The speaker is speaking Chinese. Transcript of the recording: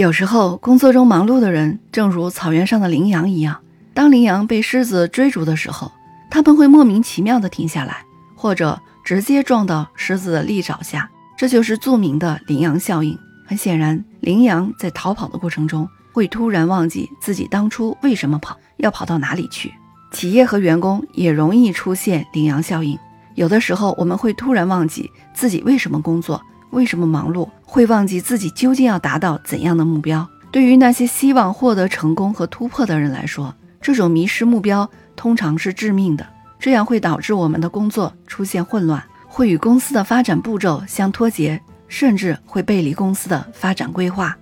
有时候，工作中忙碌的人，正如草原上的羚羊一样，当羚羊被狮子追逐的时候，他们会莫名其妙地停下来，或者直接撞到狮子的利爪下。这就是著名的羚羊效应。很显然，羚羊在逃跑的过程中，会突然忘记自己当初为什么跑，要跑到哪里去。企业和员工也容易出现羚羊效应。有的时候，我们会突然忘记自己为什么工作。为什么忙碌会忘记自己究竟要达到怎样的目标？对于那些希望获得成功和突破的人来说，这种迷失目标通常是致命的。这样会导致我们的工作出现混乱，会与公司的发展步骤相脱节，甚至会背离公司的发展规划。